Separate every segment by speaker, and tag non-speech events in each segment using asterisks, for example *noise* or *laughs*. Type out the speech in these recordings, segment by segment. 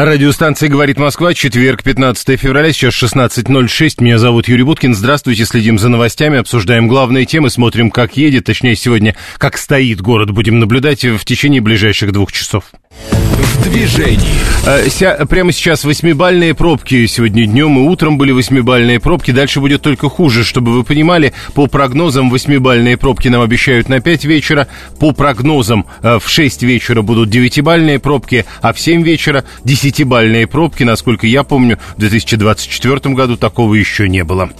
Speaker 1: Радиостанция «Говорит Москва», четверг, 15 февраля, сейчас 16.06. Меня зовут Юрий Буткин. Здравствуйте, следим за новостями, обсуждаем главные темы, смотрим, как едет, точнее, сегодня, как стоит город. Будем наблюдать в течение ближайших двух часов.
Speaker 2: В движении.
Speaker 1: Ся, прямо сейчас восьмибальные пробки. Сегодня днем и утром были восьмибальные пробки. Дальше будет только хуже, чтобы вы понимали. По прогнозам восьмибальные пробки нам обещают на 5 вечера. По прогнозам в 6 вечера будут девятибальные пробки, а в 7 вечера десятибальные пробки. Насколько я помню, в 2024 году такого еще не было.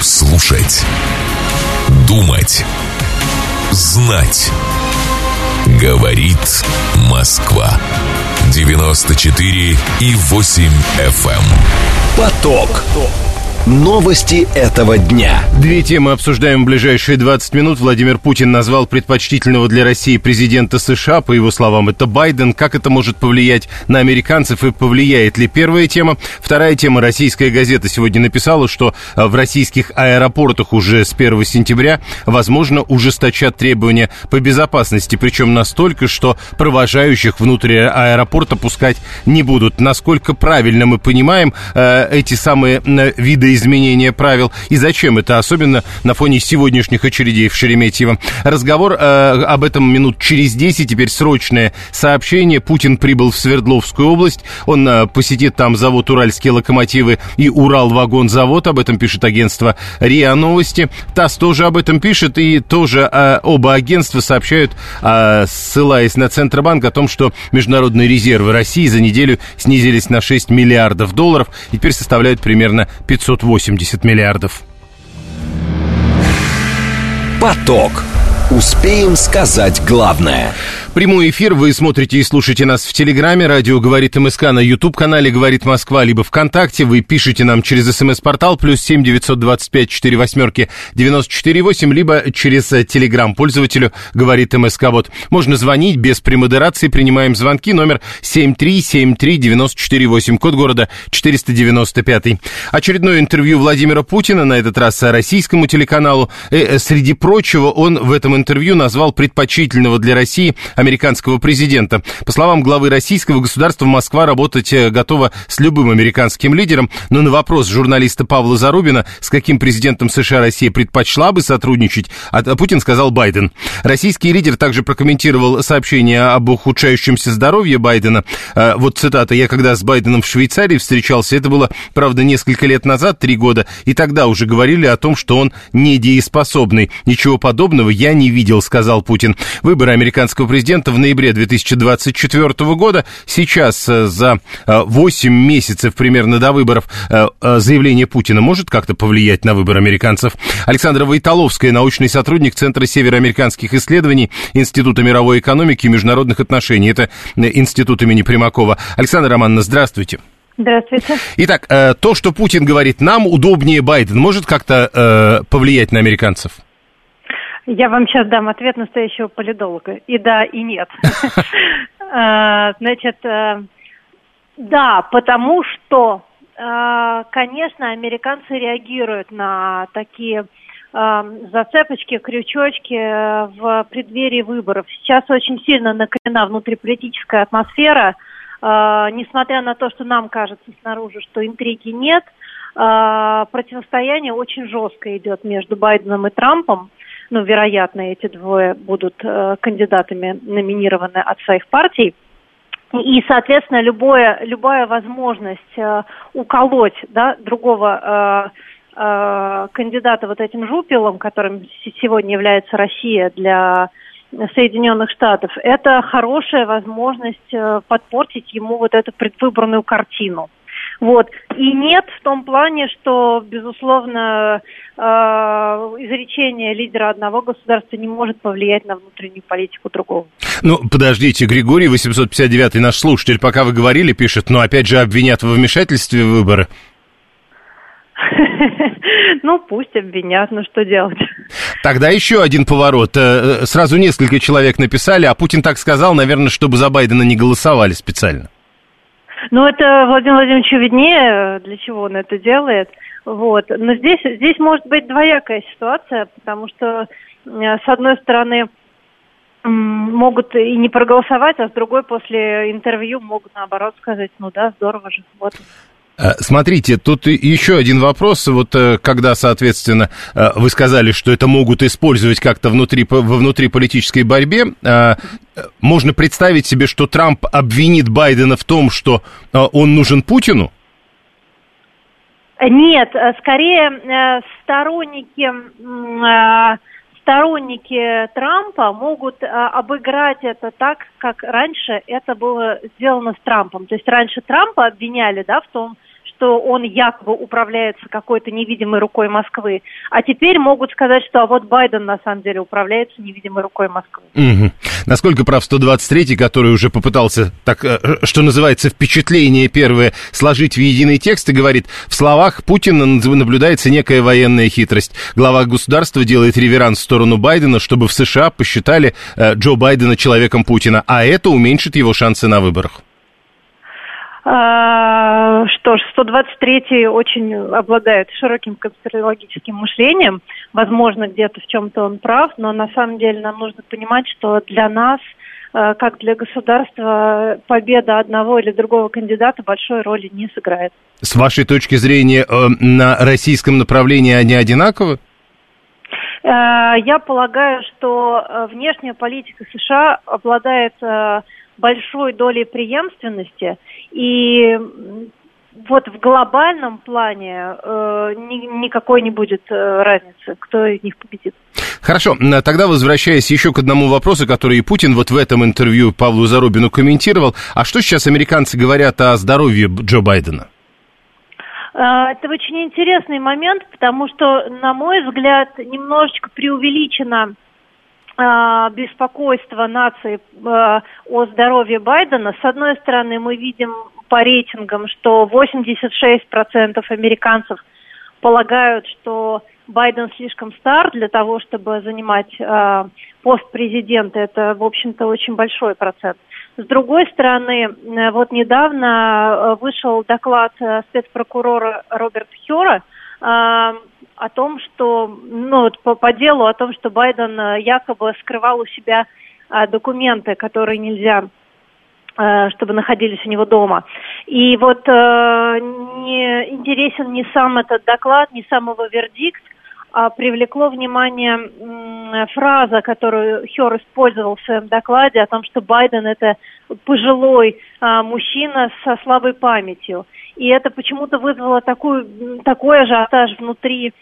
Speaker 2: Слушать. Думать. Знать. Говорит Москва. 94 и 8 FM. Эм. Поток. Новости этого дня.
Speaker 1: Две темы обсуждаем в ближайшие 20 минут. Владимир Путин назвал предпочтительного для России президента США. По его словам, это Байден. Как это может повлиять на американцев и повлияет ли? Первая тема. Вторая тема. Российская газета сегодня написала, что а, в российских аэропортах уже с 1 сентября, возможно, ужесточат требования по безопасности. Причем настолько, что провожающих внутрь аэропорта пускать не будут. Насколько правильно мы понимаем э, эти самые виды изменения правил и зачем это, особенно на фоне сегодняшних очередей в Шереметьево. Разговор э, об этом минут через 10, теперь срочное сообщение. Путин прибыл в Свердловскую область, он э, посетит там завод «Уральские локомотивы» и «Уралвагонзавод», об этом пишет агентство РИА Новости. ТАСС тоже об этом пишет, и тоже э, оба агентства сообщают, э, ссылаясь на Центробанк, о том, что международные резервы России за неделю снизились на 6 миллиардов долларов и теперь составляют примерно 500 580 миллиардов.
Speaker 2: Поток. Успеем сказать главное.
Speaker 1: Прямой эфир вы смотрите и слушаете нас в Телеграме, радио «Говорит МСК» на YouTube-канале «Говорит Москва», либо ВКонтакте. Вы пишете нам через СМС-портал плюс семь девятьсот двадцать пять четыре восьмерки девяносто четыре восемь, либо через э, Телеграм пользователю «Говорит МСК». Вот, можно звонить без премодерации, принимаем звонки, номер семь три семь три девяносто четыре восемь, код города четыреста девяносто пятый. Очередное интервью Владимира Путина, на этот раз российскому телеканалу. И, э, среди прочего, он в этом интервью назвал предпочтительного для России американского президента. По словам главы российского государства, Москва работать э, готова с любым американским лидером, но на вопрос журналиста Павла Зарубина, с каким президентом США Россия предпочла бы сотрудничать, а Путин сказал Байден. Российский лидер также прокомментировал сообщение об ухудшающемся здоровье Байдена. Э, вот цитата. «Я когда с Байденом в Швейцарии встречался, это было, правда, несколько лет назад, три года, и тогда уже говорили о том, что он недееспособный. Ничего подобного я не видел», сказал Путин. Выборы американского президента президента в ноябре 2024 года. Сейчас э, за 8 э, месяцев примерно до выборов э, заявление Путина может как-то повлиять на выбор американцев. Александра Войтоловская, научный сотрудник Центра североамериканских исследований Института мировой экономики и международных отношений. Это институт имени Примакова. Александра Романовна, здравствуйте.
Speaker 3: Здравствуйте.
Speaker 1: Итак, то, что Путин говорит, нам удобнее Байден, может как-то повлиять на американцев?
Speaker 3: Я вам сейчас дам ответ настоящего политолога. И да, и нет. *laughs* А, значит, э, да, потому что, э, конечно, американцы реагируют на такие э, зацепочки, крючочки в преддверии выборов. Сейчас очень сильно накалена внутриполитическая атмосфера, несмотря на то, что нам кажется снаружи, что интриги нет, противостояние очень жестко идет между Байденом и Трампом ну, вероятно, эти двое будут э, кандидатами номинированы от своих партий. И, соответственно, любое, любая возможность э, уколоть да, другого э, э, кандидата вот этим жупелом, которым сегодня является Россия для Соединенных Штатов, это хорошая возможность э, подпортить ему вот эту предвыборную картину. Вот. И нет в том плане, что, безусловно, э, изречение лидера одного государства не может повлиять на внутреннюю политику другого.
Speaker 1: Ну, подождите, Григорий 859 наш слушатель, пока вы говорили, пишет, но опять же обвинят во вмешательстве в выборы. *laughs*
Speaker 3: Ну, пусть обвинят, ну что делать?
Speaker 1: Тогда еще один поворот. Э, э, сразу несколько человек написали, а Путин так сказал, наверное, чтобы за Байдена не голосовали специально.
Speaker 3: Ну, это Владимир Владимирович виднее, для чего он это делает. Вот. Но здесь, здесь может быть двоякая ситуация, потому что, с одной стороны, могут и не проголосовать, а с другой после интервью могут наоборот сказать, ну да, здорово же, вот.
Speaker 1: Э, смотрите, тут еще один вопрос. Вот э, когда, соответственно, э, вы сказали, что это могут использовать как-то внутри, во внутриполитической борьбе, можно представить себе, что Трамп обвинит Байдена в том, что он нужен Путину?
Speaker 3: Нет, скорее сторонники сторонники Трампа могут а, обыграть это так, как раньше это было сделано с Трампом. То есть раньше Трампа обвиняли да, в том, что он якобы управляется какой-то невидимой рукой Москвы, а теперь могут сказать, что а вот Байден на самом деле управляется невидимой рукой Москвы.
Speaker 1: Угу. Насколько прав 123-й, который уже попытался, так, э, что называется, впечатление первое сложить в единый текст и говорит, в словах Путина наблюдается некая военная хитрость. Глава государства делает реверанс в сторону Байдена, чтобы в США посчитали э, Джо Байдена человеком Путина, а это уменьшит его шансы на выборах.
Speaker 3: А, что ж, 123 очень обладает широким конспирологическим мышлением. Возможно, где-то в чем-то он прав, но на самом деле нам нужно понимать, что для нас, а, как для государства, победа одного или другого кандидата большой роли не сыграет.
Speaker 1: С вашей точки зрения, э, на российском направлении они одинаковы?
Speaker 3: Э, я полагаю, что э, внешняя политика США обладает большой долей преемственности, и вот в глобальном плане э, ни, никакой не будет э, разницы, кто из них победит.
Speaker 1: Хорошо, тогда возвращаясь еще к одному вопросу, который Путин вот в этом интервью Павлу Зарубину комментировал. А что сейчас американцы говорят о здоровье Джо Байдена?
Speaker 3: Э, это очень интересный момент, потому что, на мой взгляд, немножечко преувеличено беспокойство нации а, о здоровье Байдена. С одной стороны, мы видим по рейтингам, что 86% американцев полагают, что Байден слишком стар для того, чтобы занимать э, пост президента. Это, в общем-то, очень большой процент. С другой стороны, вот недавно вышел доклад спецпрокурора Роберта Хера, о том, что, ну, по, по делу о том, что Байден э, якобы скрывал у себя а, документы, которые нельзя э, чтобы находились у него дома. И вот э, не интересен не сам этот доклад, не сам его вердикт, а привлекло внимание э, фраза, которую Хер использовал в своем докладе о том, что Байден это пожилой э, мужчина со слабой памятью. И это почему-то вызвало такую, такой ажиотаж внутри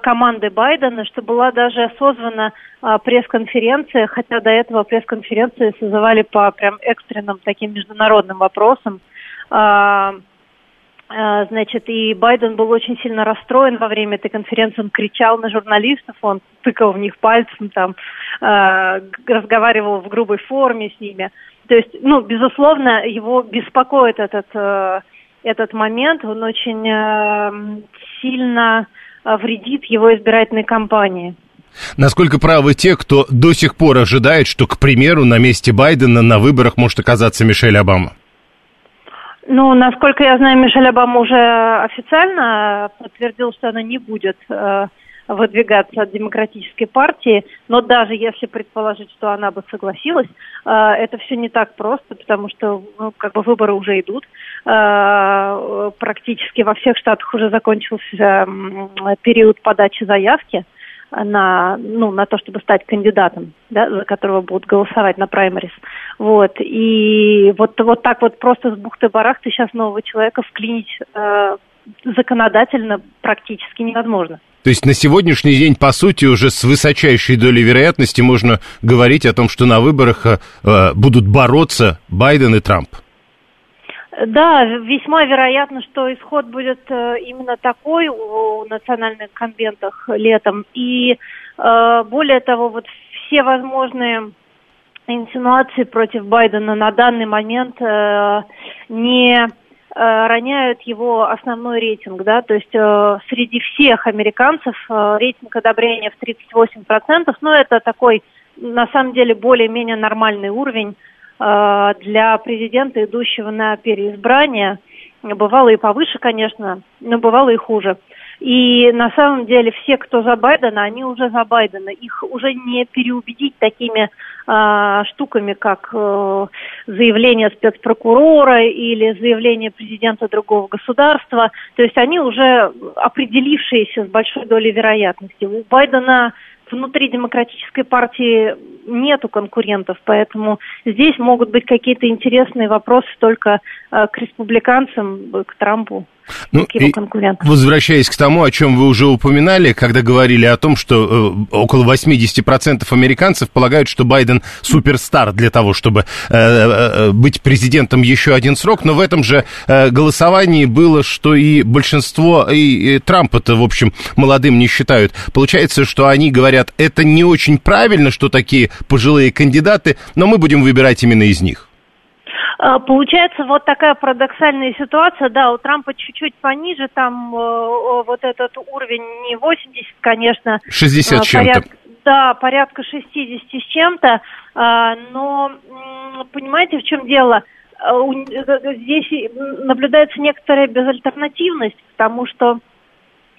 Speaker 3: команды Байдена, что была даже созвана а, пресс-конференция, хотя до этого пресс-конференции созывали по прям экстренным таким международным вопросам. А, а, значит, и Байден был очень сильно расстроен во время этой конференции, он кричал на журналистов, он тыкал в них пальцем, там, разговаривал в грубой форме с ними. То есть, ну, безусловно, его беспокоит этот, э, этот момент, он очень э, сильно вредит его избирательной кампании.
Speaker 1: Насколько правы те, кто до сих пор ожидает, что, к примеру, на месте Байдена на выборах может оказаться Мишель Обама?
Speaker 3: Ну, насколько я знаю, Мишель Обама уже официально подтвердил, что она не будет э, выдвигаться от демократической партии, но даже если предположить, что она бы согласилась, э, это все не так просто, потому что ну, как бы выборы уже идут, э, практически во всех штатах уже закончился период подачи заявки на, ну, на то, чтобы стать кандидатом, да, за которого будут голосовать на праймарис. Вот. И вот, вот так вот просто с бухты-барахты сейчас нового человека вклинить э, законодательно практически невозможно.
Speaker 1: То есть на сегодняшний день, по сути, уже с высочайшей долей вероятности можно говорить о том, что на выборах э, э, будут бороться Байден и Трамп.
Speaker 3: Да, весьма вероятно, что исход будет э, именно такой у национальных конвентах летом. И э, более того, вот все возможные инсинуации против Байдена на данный момент э, не роняют его основной рейтинг, да, то есть э, среди всех американцев э, рейтинг одобрения в 38%, ну, это такой, на самом деле, более-менее нормальный уровень э, для президента, идущего на переизбрание. Бывало и повыше, конечно, но бывало и хуже. И на самом деле все, кто за Байдена, они уже за Байдена. Их уже не переубедить такими э, штуками, как э, заявление спецпрокурора или заявление президента другого государства. То есть они уже определившиеся с большой долей вероятности. У Байдена внутри демократической партии нету конкурентов, поэтому здесь могут быть какие-то интересные вопросы только э, к республиканцам, к Трампу.
Speaker 1: Ну, и возвращаясь к тому, о чем вы уже упоминали, когда говорили о том, что э, около 80% американцев полагают, что Байден суперстар для того, чтобы э, э, быть президентом еще один срок, но в этом же э, голосовании было, что и большинство, и, и Трампа-то, в общем, молодым не считают. Получается, что они говорят, это не очень правильно, что такие пожилые кандидаты, но мы будем выбирать именно из них.
Speaker 3: А, получается вот такая парадоксальная ситуация, да, у Трампа чуть-чуть пониже, там э, вот этот уровень не 80, конечно.
Speaker 1: 60 с чем-то.
Speaker 3: Да, порядка 60 с чем-то, а, но понимаете, в чем дело? А, здесь наблюдается некоторая безальтернативность, потому что,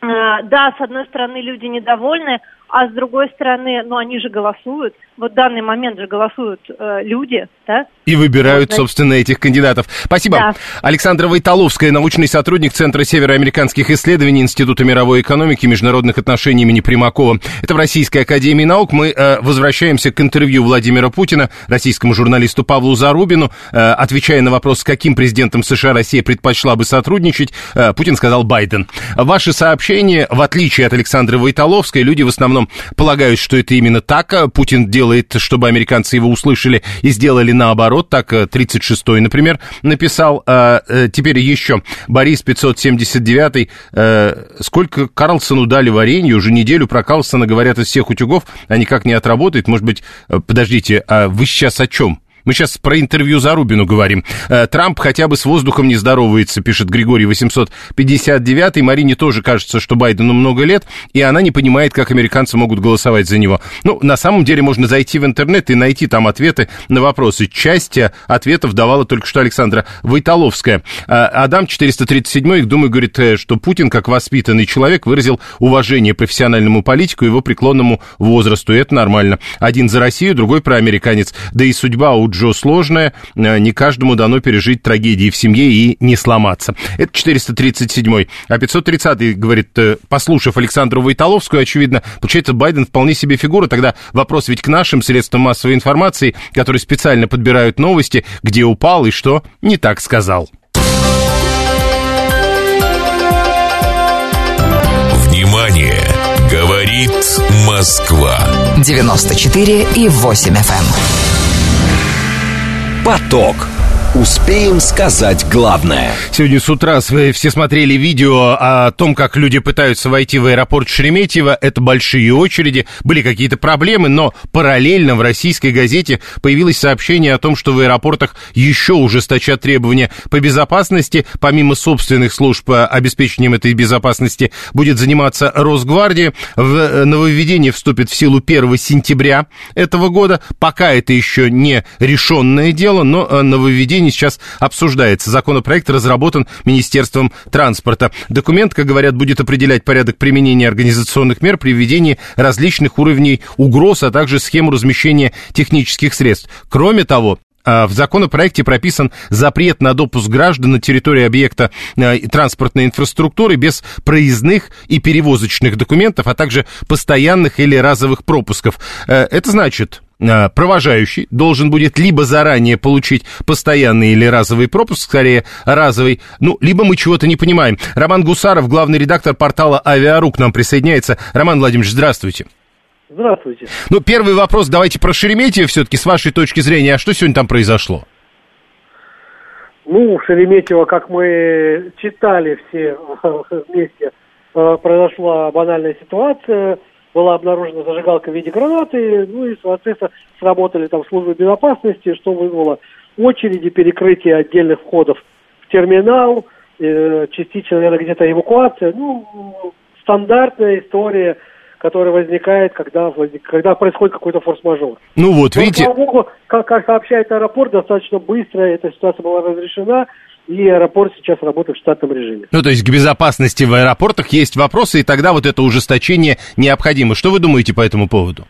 Speaker 3: э, да, с одной стороны, люди недовольны, а с другой стороны, ну, они же голосуют. Вот в данный момент же голосуют э, люди, да?
Speaker 1: И выбирают, вот, собственно, этих кандидатов. Спасибо. Да. Александра Войтоловская, научный сотрудник Центра североамериканских исследований Института мировой экономики и международных отношений имени Примакова. Это в Российской академии наук. Мы э, возвращаемся к интервью Владимира Путина, российскому журналисту Павлу Зарубину. Э, отвечая на вопрос, с каким президентом США Россия предпочла бы сотрудничать, э, Путин сказал Байден. Ваши сообщения, в отличие от Александры Войтоловской, люди в основном основном полагают, что это именно так. Путин делает, чтобы американцы его услышали и сделали наоборот. Так 36-й, э, например, написал. А, э, теперь еще Борис 579 э, Сколько Карлсону дали варенье? Уже неделю про Карлсона говорят из всех утюгов, а никак не отработает. Может быть, подождите, а вы сейчас о чем? Мы сейчас про интервью Зарубину говорим. Э, Трамп хотя бы с воздухом не здоровается, пишет Григорий 859. Марине тоже кажется, что Байдену много лет, и она не понимает, как американцы могут голосовать за него. Ну, на самом деле можно зайти в интернет и найти там ответы на вопросы. Часть ответов давала только что Александра Войтоловская. Э, Адам 437, думаю, говорит, э, что Путин, как воспитанный человек, выразил уважение профессиональному политику и его преклонному возрасту. И это нормально. Один за Россию, другой проамериканец. Да и судьба у Джо сложная, э, не каждому дано пережить трагедии в семье и не сломаться. Это 437-й. А 530-й говорит, э, послушав Александру Войтоловскую, очевидно, получается, Байден вполне себе фигура. Тогда вопрос ведь к нашим средствам массовой информации, которые специально подбирают новости, где упал и что не так сказал.
Speaker 2: Внимание! Говорит Москва. 94 и 8 FM. Поток. Успеем сказать главное.
Speaker 1: Сегодня с утра все смотрели видео о том, как люди пытаются войти в аэропорт Шереметьево. Это большие очереди, были какие-то проблемы, но параллельно в российской газете появилось сообщение о том, что в аэропортах еще ужесточат требования по безопасности. Помимо собственных служб по обеспечением этой безопасности будет заниматься Росгвардия. В э, нововведение вступит в силу 1 сентября этого года. Пока это еще не решенное дело, но э, нововведение обсуждении сейчас обсуждается. Законопроект разработан Министерством транспорта. Документ, как говорят, будет определять порядок применения организационных мер при введении различных уровней угроз, а также схему размещения технических средств. Кроме того, а, в законопроекте прописан запрет на допуск граждан на территории объекта а, транспортной инфраструктуры без проездных и перевозочных документов, а также постоянных или разовых пропусков. Э, это значит, провожающий должен будет либо заранее получить постоянный или разовый пропуск, скорее разовый, ну, либо мы чего-то не понимаем. Роман Гусаров, главный редактор портала «Авиару» к нам присоединяется. Роман Владимирович, здравствуйте.
Speaker 4: Здравствуйте.
Speaker 1: Ну, первый вопрос давайте про Шереметьево все-таки, с вашей точки зрения. А что сегодня там произошло?
Speaker 4: Ну, Шереметьево, как мы читали все *laughs* вместе, э, произошла банальная ситуация – была обнаружена зажигалка в виде гранаты, ну и, соответственно, сработали там службы безопасности, что вызвало очереди, перекрытие отдельных входов в терминал, э, частично, наверное, где-то эвакуация. Ну, стандартная история – которая возникает, когда, когда происходит какой-то форс-мажор.
Speaker 1: Ну вот, Но, видите...
Speaker 4: Богу, как, как сообщает аэропорт, достаточно быстро эта ситуация была разрешена, и аэропорт сейчас работает в штатном режиме.
Speaker 1: Ну, то есть к безопасности в аэропортах есть вопросы, и тогда вот это ужесточение необходимо. Что вы думаете по этому поводу?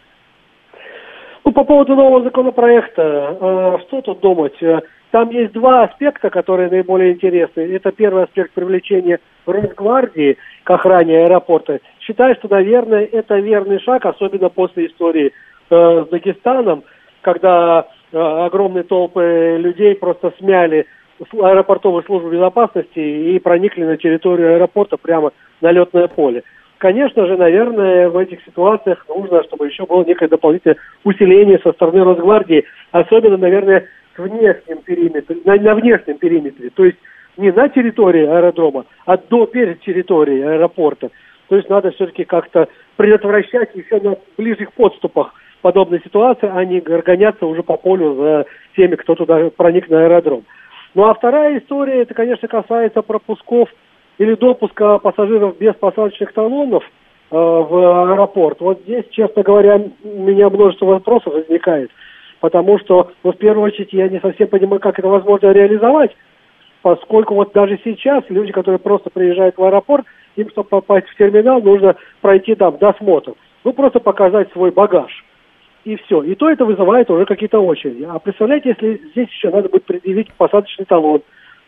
Speaker 4: Ну, по поводу нового законопроекта, э, что тут думать? Э, там есть два аспекта, которые наиболее интересны. Это первый аспект привлечения Росгвардии к охране аэропорта. Считаю, что, наверное, это верный шаг, особенно после истории э, с Дагестаном, когда э, огромные толпы людей просто смяли аэропортовую службу безопасности и проникли на территорию аэропорта прямо на летное поле. Конечно же, наверное, в этих ситуациях нужно, чтобы еще было некое дополнительное усиление со стороны Росгвардии, особенно, наверное, с внешним периметром, на, на внешнем периметре, то есть не на территории аэродрома, а до перед территорией аэропорта. То есть надо все-таки как-то предотвращать еще на ближних подступах подобной ситуации, а не гоняться уже по полю за теми, кто туда проник на аэродром. Ну а вторая история, это, конечно, касается пропусков или допуска пассажиров без посадочных талонов э, в аэропорт. Вот здесь, честно говоря, у меня множество вопросов возникает, потому что, ну, в первую очередь, я не совсем понимаю, как это возможно реализовать, поскольку вот даже сейчас люди, которые просто приезжают в аэропорт, им, чтобы попасть в терминал, нужно пройти там досмотр. Ну, просто показать свой багаж. И все. И то это вызывает уже какие-то очереди. А представляете, если здесь еще надо будет предъявить посадочный талон,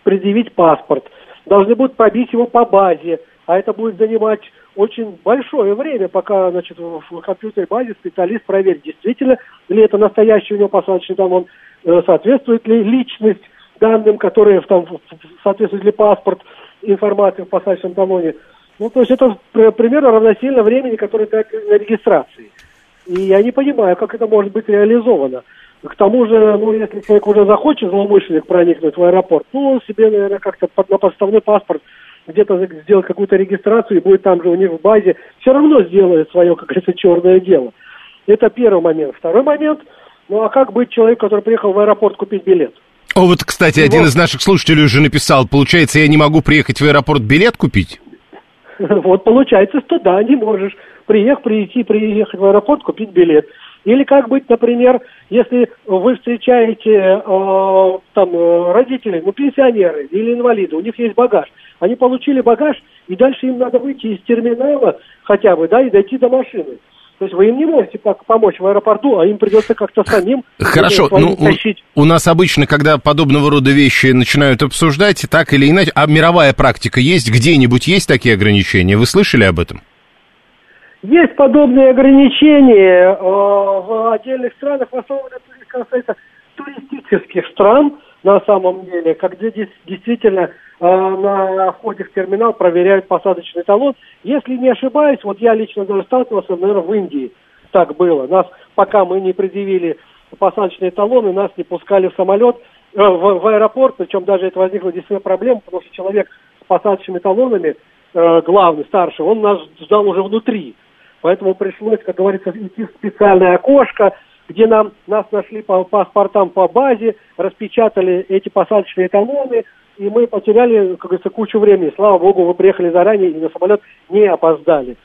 Speaker 4: предъявить паспорт – должны будут пробить его по базе, а это будет занимать очень большое время, пока значит, в компьютерной базе специалист проверит, действительно ли это настоящий у него посадочный талон, э, соответствует ли личность данным, которые там, соответствует ли паспорт информации в посадочном талоне. Ну, то есть это примерно равносильно времени, которое тратили на регистрации. И я не понимаю, как это может быть реализовано. К тому же, ну, если человек уже захочет, злоумышленник, проникнуть в аэропорт, ну, он себе, наверное, как-то под, на подставной паспорт где-то сделать какую-то регистрацию и будет там же у них в базе, все равно сделает свое, как говорится, черное дело. Это первый момент. Второй момент, ну, а как быть человеку, который приехал в аэропорт купить билет?
Speaker 1: О, вот, кстати, вот. один из наших слушателей уже написал, получается, я не могу приехать в аэропорт билет купить? *laughs*
Speaker 4: Вот, получается, что да, не можешь. Приехать, прийти, приехать в аэропорт, купить билет. Или как быть, например, если вы встречаете э, там э, родителей, ну, пенсионеры или инвалиды, у них есть багаж. Они получили багаж, и дальше им надо выйти из терминала хотя бы, да, и дойти до машины. То есть вы им не можете помочь в аэропорту, а им придется как-то самим *laughs*
Speaker 1: Хорошо, ну, тащить. У, у нас обычно, когда подобного рода вещи начинают обсуждать, так или иначе, а мировая практика есть, где-нибудь есть такие ограничения? Вы слышали об этом?
Speaker 4: Есть подобные ограничения э, в отдельных странах, в основном касается туристических стран на самом деле, как где действительно э, на входе в терминал проверяют посадочный талон. Если не ошибаюсь, вот я лично даже сталкивался, наверное, в Индии так было. Нас, пока мы не предъявили посадочные талоны, нас не пускали в самолет, э, в, в аэропорт, причем даже это возникла действительно проблема, потому что человек с посадочными талонами, главный, старший, он нас ждал уже внутри. Поэтому пришлось, как говорится, идти в специальное окошко, где нам, нас нашли по паспортам по базе, распечатали эти посадочные талоны, и мы потеряли, как говорится, кучу времени. Слава богу, вы приехали заранее и на самолет не опоздали.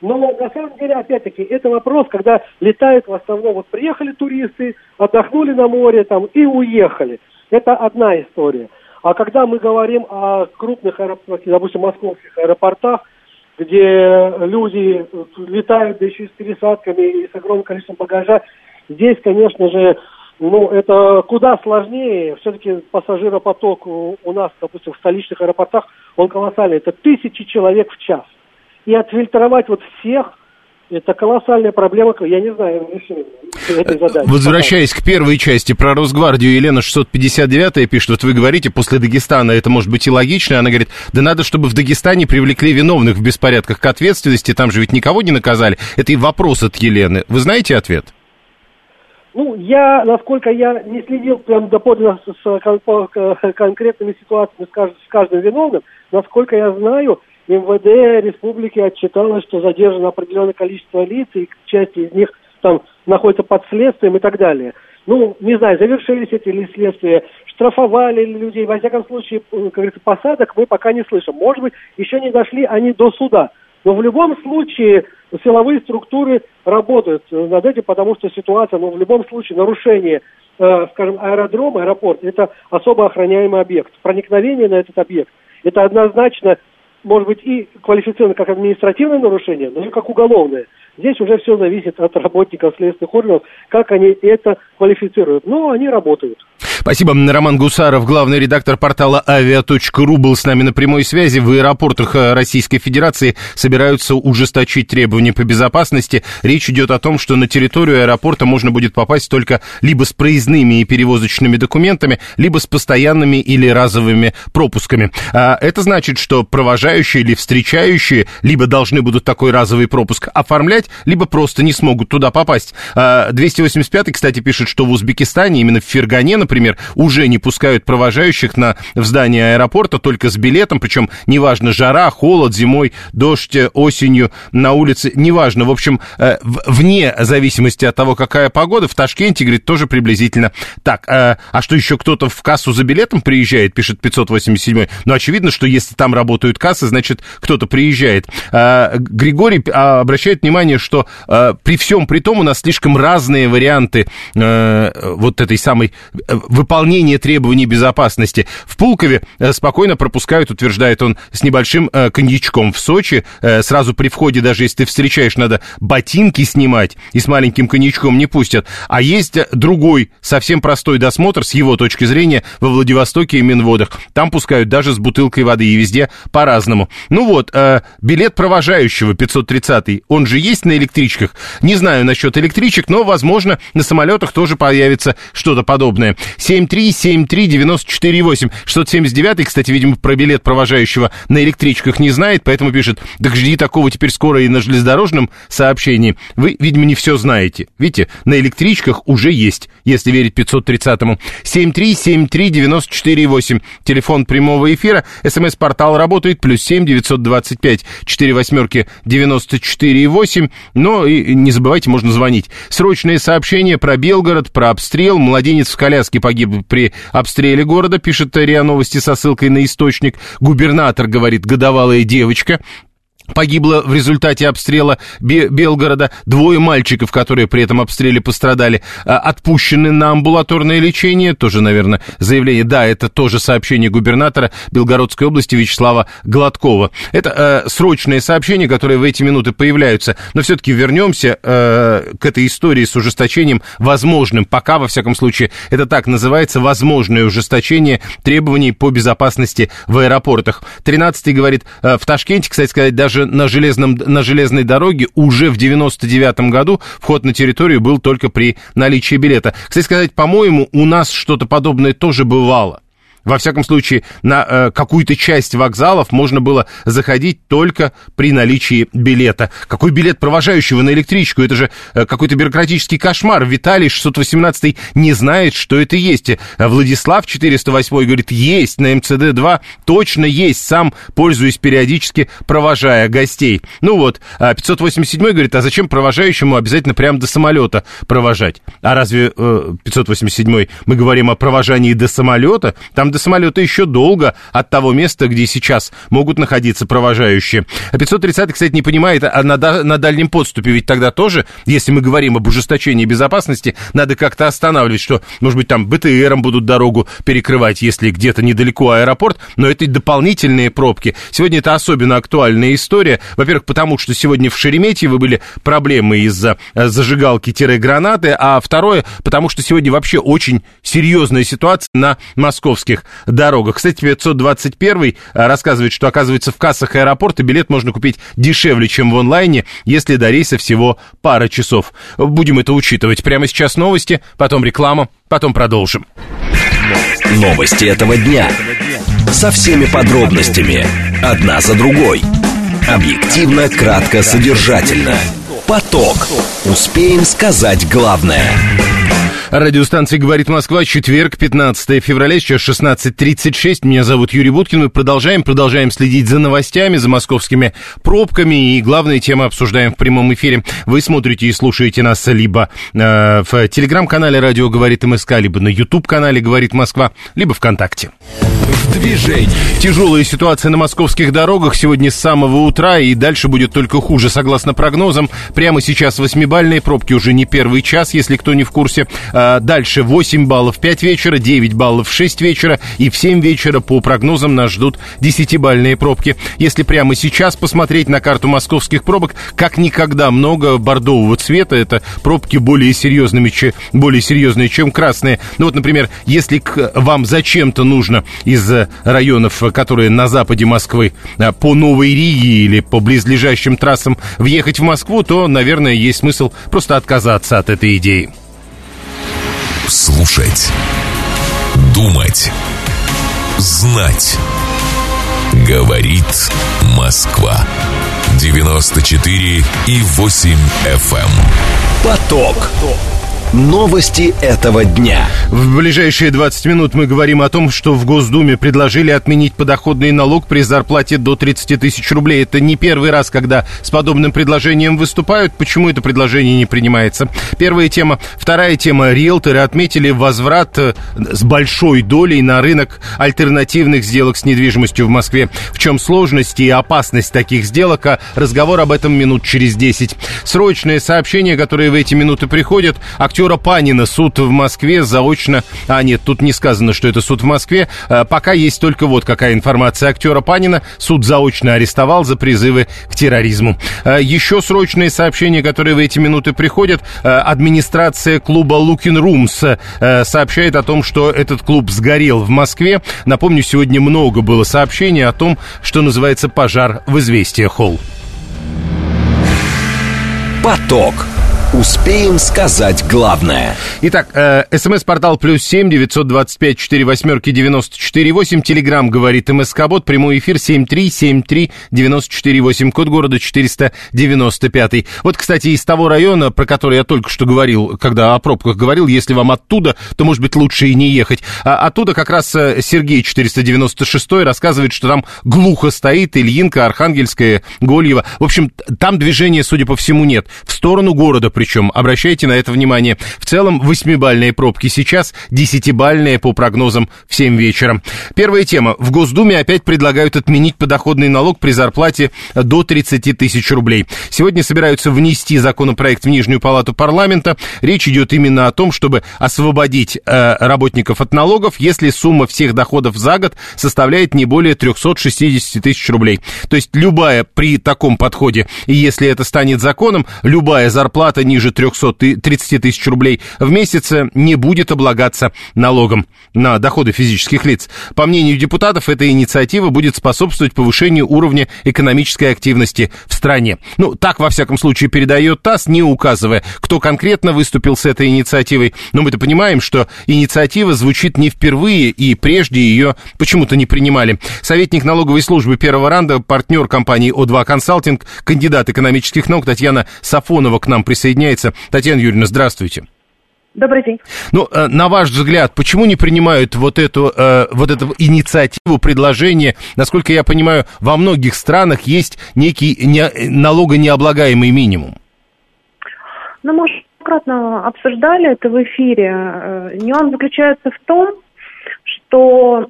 Speaker 4: Но на самом деле, опять-таки, это вопрос, когда летают в основном, вот приехали туристы, отдохнули на море там и уехали. Это одна история. А когда мы говорим о крупных допустим, московских аэропортах, где люди летают, да еще с пересадками, и с огромным количеством багажа. Здесь, конечно же, ну, это куда сложнее. Все-таки пассажиропоток у нас, допустим, в столичных аэропортах, он колоссальный. Это тысячи человек в час. И отфильтровать вот всех – это колоссальная проблема, я не знаю решения этой задачи.
Speaker 1: Возвращаясь к первой части про Росгвардию, Елена 659 пишет, вот вы говорите, после Дагестана это может быть и логично, она говорит, да надо, чтобы в Дагестане привлекли виновных в беспорядках к ответственности, там же ведь никого не наказали. Это и вопрос от Елены. Вы знаете ответ?
Speaker 4: Ну, я, насколько я не следил прям доподлинно с, с конкретными ситуациями с каждым виновным, насколько я знаю, МВД республики отчиталось, что задержано определенное количество лиц, и часть из них там находится под следствием и так далее. Ну, не знаю, завершились эти ли следствия, штрафовали людей. Во всяком случае, э, как говорится, посадок мы пока не слышим. Может быть, еще не дошли они до суда. Но в любом случае силовые структуры работают над этим, потому что ситуация, ну, в любом случае, нарушение, э, скажем, аэродром, аэропорт, это особо охраняемый объект. Проникновение на этот объект, это однозначно, может быть, и квалифицировано как административное нарушение, но и как уголовное. Здесь уже все зависит от работников следственных органов, как они это квалифицируют. Но они работают.
Speaker 1: Спасибо. Роман Гусаров, главный редактор портала авиа.ру, был с нами на прямой связи. В аэропортах э, Российской Федерации собираются ужесточить требования по безопасности. Речь идет о том, что на территорию аэропорта можно будет попасть только либо с проездными и перевозочными документами, либо с постоянными или разовыми пропусками. А это значит, что провожающие или встречающие либо должны будут такой разовый пропуск оформлять, либо просто не смогут туда попасть. 285, а, кстати, пишет, что в Узбекистане, именно в Фергане, например, уже не пускают провожающих на, в здание аэропорта только с билетом, причем неважно, жара, холод, зимой, дождь, осенью на улице, неважно, в общем, э, вне зависимости от того, какая погода, в Ташкенте, говорит, тоже приблизительно так. Э, а что еще кто-то в кассу за билетом приезжает, пишет 587 Ну, очевидно, что если там работают кассы, значит, кто-то приезжает. Э, Григорий обращает внимание, что при всем при том у нас слишком разные варианты вот этой самой выполнение требований безопасности. В Пулкове э, спокойно пропускают, утверждает он, с небольшим э, коньячком. В Сочи э, сразу при входе, даже если ты встречаешь, надо ботинки снимать, и с маленьким коньячком не пустят. А есть другой, совсем простой досмотр, с его точки зрения, во Владивостоке и Минводах. Там пускают даже с бутылкой воды, и везде по-разному. Ну вот, билет провожающего 530, он же есть на электричках? Не знаю насчет электричек, но, возможно, на самолетах тоже появится что-то подобное. 7373948. 679 кстати, видимо, про билет провожающего на электричках не знает, поэтому пишет, так жди такого теперь скоро и на железнодорожном сообщении. Вы, видимо, не все знаете. Видите, на электричках уже есть, если верить 530-му. 7373948. Телефон прямого эфира. СМС-портал работает. Плюс 7 925 4 восьмерки 94,8. Но и не забывайте, можно звонить. Срочные сообщения про Белгород, про обстрел. Младенец в коляске погиб при обстреле города, пишет РИА Новости со ссылкой на источник. Губернатор говорит, годовалая девочка. Погибло в результате обстрела Белгорода двое мальчиков, которые при этом обстреле пострадали, а, отпущены на амбулаторное лечение. Тоже, наверное, заявление. Да, это тоже сообщение губернатора Белгородской области Вячеслава Гладкова. Это э, срочные сообщения, которые в эти минуты появляются. Но все-таки вернемся э, к этой истории с ужесточением возможным. Пока, во всяком случае, это так называется, возможное ужесточение требований по безопасности в аэропортах. 13 говорит, э, в Ташкенте, кстати сказать, даже даже на, железном, на железной дороге уже в 99 году вход на территорию был только при наличии билета. Кстати сказать, по-моему, у нас что-то подобное тоже бывало. Во всяком случае, на э, какую-то часть вокзалов можно было заходить только при наличии билета. Какой билет провожающего на электричку? Это же э, какой-то бюрократический кошмар. Виталий 618 не знает, что это есть. Владислав 408 говорит, есть на МЦД-2, точно есть, сам пользуюсь периодически, провожая гостей. Ну вот, 587 а говорит, а зачем провожающему обязательно прямо до самолета провожать? А разве э, 587 мы говорим о провожании до самолета? Там до самолета еще долго от того места, где сейчас могут находиться провожающие. А 530, кстати, не понимает, а на, на дальнем подступе ведь тогда тоже, если мы говорим об ужесточении безопасности, надо как-то останавливать, что, может быть, там БТРом будут дорогу перекрывать, если где-то недалеко аэропорт, но это дополнительные пробки. Сегодня это особенно актуальная история. Во-первых, потому что сегодня в Шереметьево были проблемы из-за э, зажигалки-гранаты, а второе, потому что сегодня вообще очень серьезная ситуация на московских дорогах. Кстати, 521 а, рассказывает, что, оказывается, в кассах аэропорта билет можно купить дешевле, чем в онлайне, если до рейса всего пара часов. Будем это учитывать. Прямо сейчас новости, потом реклама, потом продолжим.
Speaker 2: Новости этого дня. Со всеми подробностями. Одна за другой. Объективно, кратко, содержательно. Поток. Успеем сказать главное.
Speaker 1: Радиостанция «Говорит Москва», четверг, 15 февраля, сейчас 16.36. Меня зовут Юрий Буткин. Мы продолжаем, продолжаем следить за новостями, за московскими пробками. И главные темы обсуждаем в прямом эфире. Вы смотрите и слушаете нас либо э, в телеграм-канале «Радио говорит МСК», либо на YouTube-канале «Говорит Москва», либо ВКонтакте.
Speaker 2: В движении.
Speaker 1: Тяжелая ситуация на московских дорогах сегодня с самого утра, и дальше будет только хуже, согласно прогнозам. Прямо сейчас восьмибальные пробки уже не первый час, если кто не в курсе. А, дальше 8 баллов в 5 вечера, 9 баллов в 6 вечера и в 7 вечера по прогнозам нас ждут 10-бальные пробки. Если прямо сейчас посмотреть на карту московских пробок, как никогда много бордового цвета, это пробки более серьезными, чем, более серьезные, чем красные. Ну вот, например, если к вам зачем-то нужно из районов, которые на западе Москвы, а, по Новой Риге или по близлежащим трассам въехать в Москву, то, наверное, есть смысл просто отказаться от этой идеи.
Speaker 2: Слушать. Думать. Знать. Говорит Москва. 94 и 8 FM. Эм. Поток. Новости этого дня.
Speaker 1: В ближайшие 20 минут мы говорим о том, что в Госдуме предложили отменить подоходный налог при зарплате до 30 тысяч рублей. Это не первый раз, когда с подобным предложением выступают. Почему это предложение не принимается? Первая тема. Вторая тема. Риэлторы отметили возврат э, с большой долей на рынок альтернативных сделок с недвижимостью в Москве. В чем сложность и опасность таких сделок? А разговор об этом минут через 10. Срочное сообщение, которое в эти минуты приходят. Актер актера Панина суд в Москве заочно... А, нет, тут не сказано, что это суд в Москве. А, пока есть только вот какая информация. Актера Панина суд заочно арестовал за призывы к терроризму. А, еще срочные сообщения, которые в эти минуты приходят. А, администрация клуба Лукин Румс сообщает о том, что этот клуб сгорел в Москве. Напомню, сегодня много было сообщений о том, что называется пожар в «Известия Холл».
Speaker 2: Поток. Успеем сказать главное.
Speaker 1: Итак, э, смс-портал плюс семь девятьсот двадцать пять четыре восьмерки девяносто четыре восемь. Телеграмм говорит МСК Бот. Прямой эфир семь три семь три девяносто четыре восемь. Код города четыреста девяносто пятый. Вот, кстати, из того района, про который я только что говорил, когда о пробках говорил, если вам оттуда, то, может быть, лучше и не ехать. А оттуда как раз э, Сергей 496 рассказывает, что там глухо стоит Ильинка, Архангельская, Гольева. В общем, там движения, судя по всему, нет. В сторону города причем. Обращайте на это внимание. В целом, восьмибальные пробки сейчас, десятибальные по прогнозам в 7 вечера. Первая тема. В Госдуме опять предлагают отменить подоходный налог при зарплате до 30 тысяч рублей. Сегодня собираются внести законопроект в Нижнюю палату парламента. Речь идет именно о том, чтобы освободить э, работников от налогов, если сумма всех доходов за год составляет не более 360 тысяч рублей. То есть любая при таком подходе, и если это станет законом, любая зарплата ниже 330 тысяч рублей в месяц не будет облагаться налогом на доходы физических лиц. По мнению депутатов, эта инициатива будет способствовать повышению уровня экономической активности в стране. Ну, так, во всяком случае, передает ТАСС, не указывая, кто конкретно выступил с этой инициативой. Но мы-то понимаем, что инициатива звучит не впервые, и прежде ее почему-то не принимали. Советник налоговой службы первого ранга, партнер компании О2 Консалтинг, кандидат экономических наук Татьяна Сафонова к нам присоединяется присоединяется. Татьяна Юрьевна, здравствуйте.
Speaker 3: Добрый день.
Speaker 1: Ну, э, на ваш взгляд, почему не принимают вот эту, э, вот эту инициативу, предложение? Насколько я понимаю, во многих странах есть некий не, налогонеоблагаемый минимум.
Speaker 3: Ну, мы уже кратно обсуждали это в эфире. Э, нюанс заключается в том, что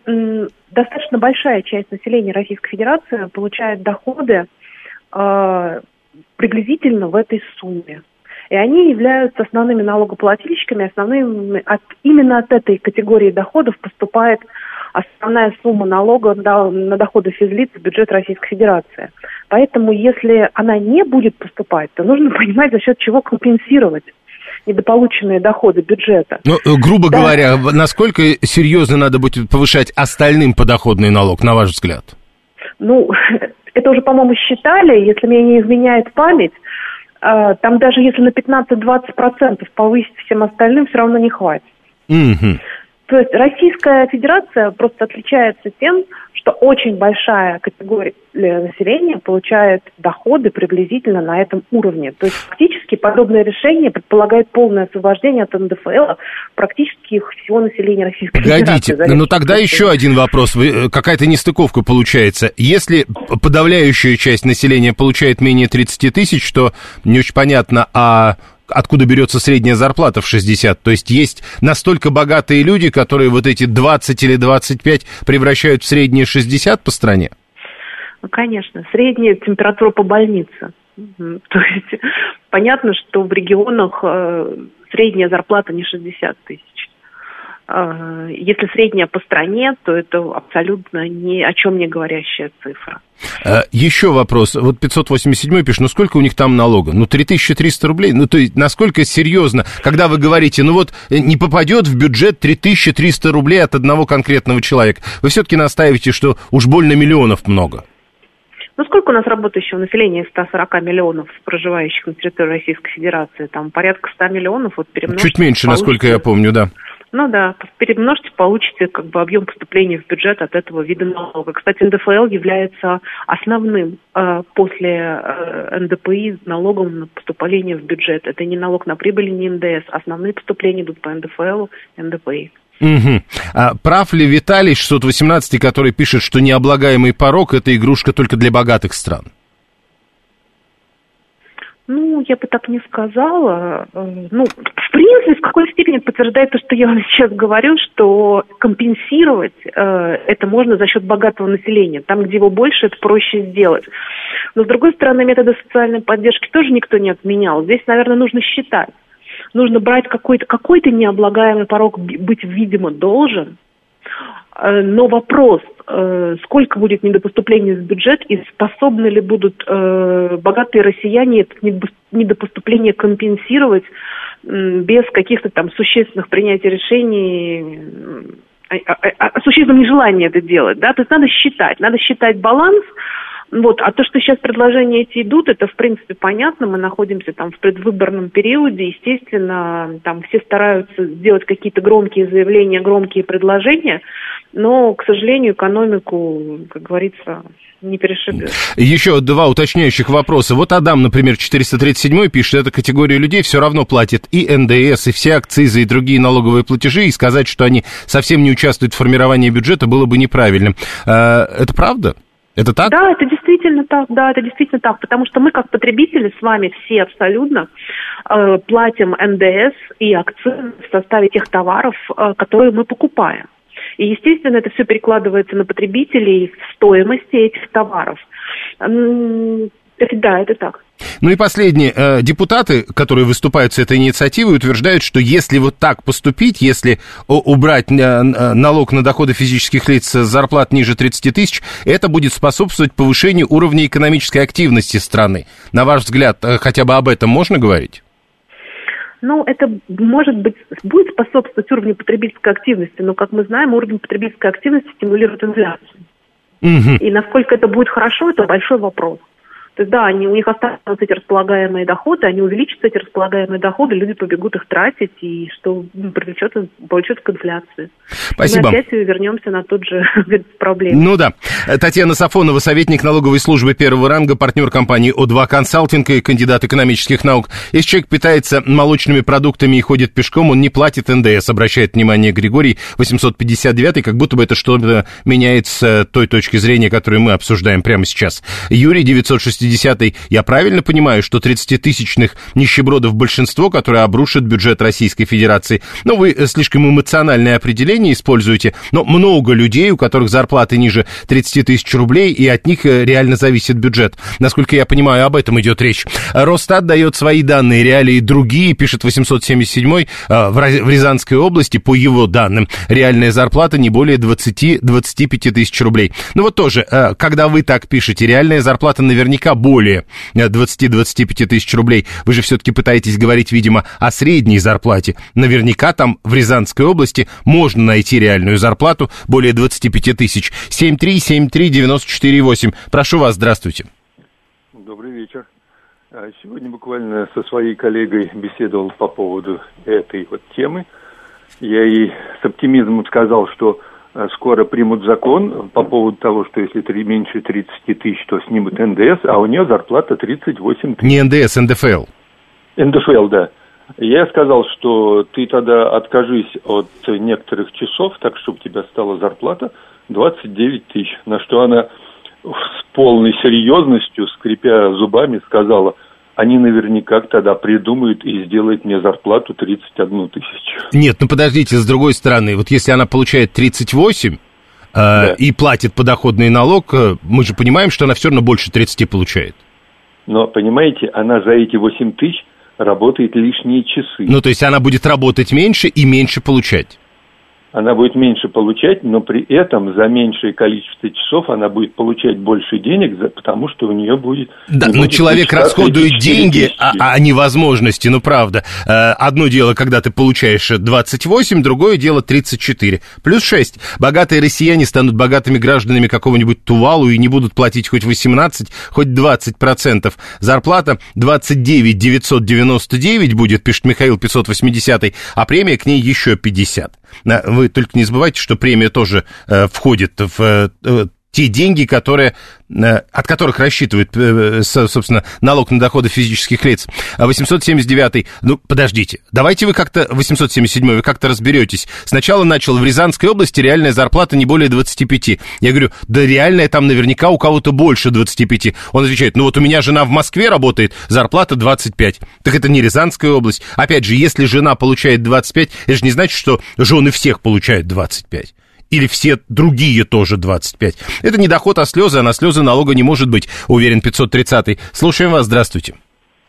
Speaker 3: достаточно большая часть населения Российской Федерации получает доходы приблизительно в этой сумме. И они являются основными налогоплательщиками, основными от, именно от этой категории доходов поступает основная сумма налога на, доходы физлиц в бюджет Российской Федерации. Поэтому, если она не будет поступать, то нужно *laughs* понимать, за счет чего компенсировать недополученные доходы бюджета.
Speaker 1: Ну, э, грубо да. говоря, насколько серьезно надо будет повышать остальным подоходный налог, на ваш взгляд?
Speaker 3: Ну, *laughs* это уже, по-моему, считали, если мне не изменяет память, там даже если на 15-20% повысить всем остальным, все равно не хватит.
Speaker 1: Mm-hmm.
Speaker 3: То есть Российская Федерация просто отличается тем,
Speaker 5: что очень большая категория населения получает доходы приблизительно на этом уровне. То есть фактически подобное решение предполагает полное освобождение от НДФЛ практически всего населения Российской
Speaker 1: Погодите, Федерации. ну тогда еще один вопрос. Вы, э, какая-то нестыковка получается. Если подавляющая часть населения получает менее 30 тысяч, то не очень понятно, а откуда берется средняя зарплата в 60. То есть есть настолько богатые люди, которые вот эти 20 или 25 превращают в средние 60 по стране?
Speaker 5: Конечно. Средняя температура по больнице. *laughs* То есть понятно, что в регионах э, средняя зарплата не 60 тысяч. А, если средняя по стране, то это абсолютно ни о чем не говорящая цифра.
Speaker 1: А, еще вопрос. Вот 587 пишет, ну сколько у них там налога? Ну 3300 рублей. Ну то есть насколько серьезно, когда вы говорите, ну вот э, не попадет в бюджет 3300 рублей от одного конкретного человека. Вы все-таки настаиваете, что уж больно миллионов много.
Speaker 5: Ну, сколько у нас работающего населения из 140 миллионов, проживающих на территории Российской Федерации? Там порядка 100 миллионов, вот
Speaker 1: перемножьте. Чуть меньше, получится. насколько я помню, да.
Speaker 5: Ну да, перемножьте, получите как бы объем поступления в бюджет от этого вида налога. Кстати, НДФЛ является основным э, после э, НДПИ налогом на поступление в бюджет. Это не налог на прибыль, не НДС. Основные поступления идут по НДФЛ НДПИ.
Speaker 1: Угу. А прав ли Виталий 618, который пишет, что необлагаемый порог – это игрушка только для богатых стран?
Speaker 5: Ну, я бы так не сказала. Э, ну, в принципе, в какой степени подтверждает то, что я вам *laughs* сейчас говорю, что компенсировать э, это можно за счет богатого населения. Там, где его больше, это проще сделать. Но, с другой стороны, методы социальной поддержки тоже никто не отменял. Здесь, наверное, нужно считать. Нужно брать какой-то какой необлагаемый порог быть, видимо, должен. Э, но вопрос – э, сколько будет недопоступлений в бюджет и способны ли будут э, богатые россияне это недопоступление компенсировать без каких-то там существенных принятий решений, э, э, о существенном нежелании это делать, да, то есть надо считать, надо считать баланс, вот. А то, что сейчас предложения эти идут, это, в принципе, понятно. Мы находимся там в предвыборном периоде. Естественно, там все стараются сделать какие-то громкие заявления, громкие предложения. Но, к сожалению, экономику, как говорится, не перешибет.
Speaker 1: Еще два уточняющих вопроса. Вот Адам, например, 437 пишет, эта категория людей все равно платит и НДС, и все акцизы, и другие налоговые платежи, и сказать, что они совсем не участвуют в формировании бюджета, было бы неправильным. А, это правда? Это так?
Speaker 5: Да, это действительно так, да, это действительно так, потому что мы как потребители с вами все абсолютно э, платим НДС и акцизы в составе тех товаров, э, которые мы покупаем. И, естественно, это все перекладывается на потребителей в стоимости этих товаров. Это, да, это так.
Speaker 1: Ну и последнее. Э, депутаты, которые выступают с этой инициативой, утверждают, что если вот так поступить, если убрать э, налог на доходы физических лиц с зарплат ниже 30 тысяч, это будет способствовать повышению уровня экономической активности страны. На ваш взгляд, э, хотя бы об этом можно говорить?
Speaker 5: Ну, это может быть, будет способствовать уровню потребительской активности, но, как мы знаем, уровень потребительской активности стимулирует инфляцию. Угу. И насколько это будет хорошо, это большой вопрос. То есть, да, они, у них останутся эти располагаемые доходы, они увеличатся, эти располагаемые доходы, люди побегут их тратить, и что привлечет, повлечет к инфляции.
Speaker 1: Спасибо.
Speaker 5: Мы опять вернемся на тот же *laughs* проблем.
Speaker 1: Ну да. Татьяна Сафонова, советник налоговой службы первого ранга, партнер компании О2 Консалтинг и кандидат экономических наук. Если человек питается молочными продуктами и ходит пешком, он не платит НДС, обращает внимание Григорий 859, как будто бы это что-то меняет с той точки зрения, которую мы обсуждаем прямо сейчас. Юрий 960 60-й, я правильно понимаю, что 30-тысячных нищебродов большинство, которые обрушат бюджет Российской Федерации? Ну, вы э, слишком эмоциональное определение используете, но много людей, у которых зарплаты ниже 30 тысяч рублей, и от них э, реально зависит бюджет. Насколько я понимаю, об этом идет речь. Росстат дает свои данные, реалии другие, пишет 877-й, э, в Рязанской области, по его данным, реальная зарплата не более 20-25 тысяч рублей. Ну вот тоже, когда вы так пишете, реальная зарплата наверняка более 20-25 тысяч рублей. Вы же все-таки пытаетесь говорить, видимо, о средней зарплате. Наверняка там в Рязанской области можно найти реальную зарплату более 25 тысяч. 7373948. Прошу вас, здравствуйте.
Speaker 6: Добрый вечер. А, сегодня буквально со своей коллегой беседовал по поводу этой вот темы. Я ей с оптимизмом сказал, что э, скоро примут закон по поводу того, что если три, меньше 30 тысяч, то снимут НДС, а у нее зарплата 38 тысяч.
Speaker 1: Не НДС, НДФЛ.
Speaker 6: НДФЛ, да. Я сказал, что ты тогда откажись от некоторых часов, так, чтобы у тебя стала зарплата 29 тысяч. На что она с полной серьезностью, скрипя зубами, сказала, они наверняка тогда придумают и сделают мне зарплату 31 тысячу.
Speaker 1: Нет, ну подождите, с другой стороны, вот если она получает 38 э, да. и платит подоходный налог, э, мы же понимаем, что она все равно больше 30 получает.
Speaker 6: Но, понимаете, она за эти 8 тысяч работает лишние часы.
Speaker 1: Ну, то есть она будет работать меньше и меньше получать
Speaker 6: она будет меньше получать, но при этом за меньшее количество часов она будет получать больше денег, потому что у нее будет...
Speaker 1: Да, но человек расходует деньги, а, а не возможности, ну правда. Э, одно дело, когда ты получаешь 28, другое дело 34. Плюс 6. Богатые россияне станут богатыми гражданами какого-нибудь Тувалу и не будут платить хоть 18, хоть 20 процентов. Зарплата 29 999 будет, пишет Михаил 580, а премия к ней еще 50. Вы только не забывайте, что премия тоже э, входит в э, те деньги, которые, э, от которых рассчитывают, э, собственно, налог на доходы физических лиц. 879 ну, подождите, давайте вы как-то, 877 вы как-то разберетесь. Сначала начал в Рязанской области реальная зарплата не более 25. Я говорю, да реальная там наверняка у кого-то больше 25. Он отвечает, ну вот у меня жена в Москве работает, зарплата 25. Так это не Рязанская область. Опять же, если жена получает 25, это же не значит, что жены всех получают 25 или все другие тоже 25. Это не доход, а слезы, а на слезы налога не может быть, уверен 530-й. Слушаем вас, здравствуйте.